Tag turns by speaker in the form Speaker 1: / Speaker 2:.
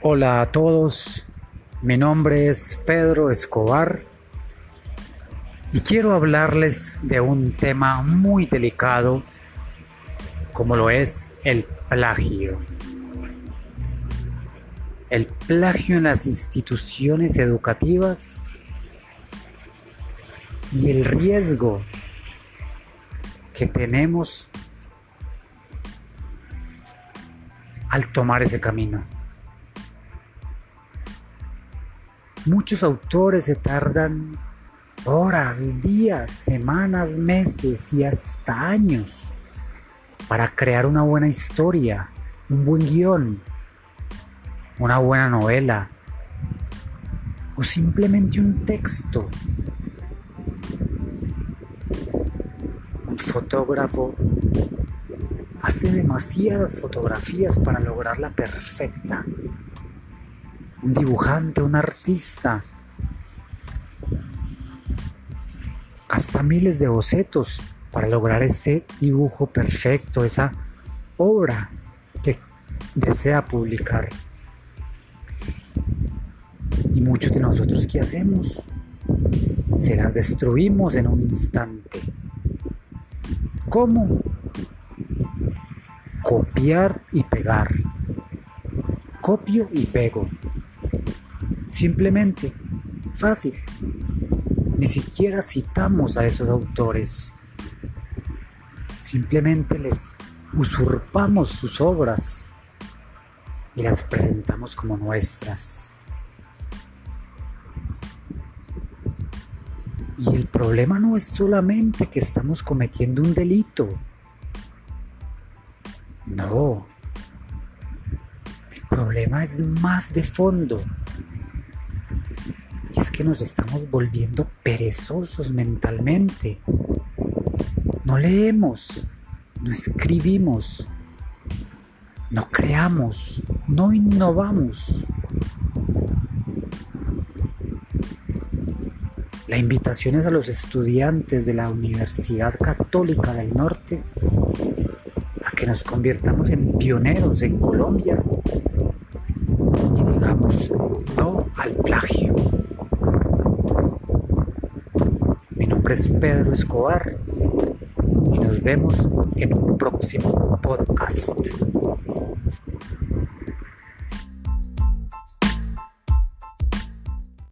Speaker 1: Hola a todos, mi nombre es Pedro Escobar y quiero hablarles de un tema muy delicado como lo es el plagio. El plagio en las instituciones educativas y el riesgo que tenemos al tomar ese camino. Muchos autores se tardan horas, días, semanas, meses y hasta años para crear una buena historia, un buen guion, una buena novela o simplemente un texto. Un fotógrafo hace demasiadas fotografías para lograrla perfecta. Un dibujante, un artista, hasta miles de bocetos para lograr ese dibujo perfecto, esa obra que desea publicar. Y muchos de nosotros, ¿qué hacemos? Se las destruimos en un instante. ¿Cómo? Copiar y pegar. Copio y pego. Simplemente, fácil. Ni siquiera citamos a esos autores. Simplemente les usurpamos sus obras y las presentamos como nuestras. Y el problema no es solamente que estamos cometiendo un delito. No. El problema es más de fondo es que nos estamos volviendo perezosos mentalmente. No leemos, no escribimos, no creamos, no innovamos. La invitación es a los estudiantes de la Universidad Católica del Norte a que nos convirtamos en pioneros en Colombia y digamos no al plagio. Es Pedro Escobar y nos vemos en un próximo podcast.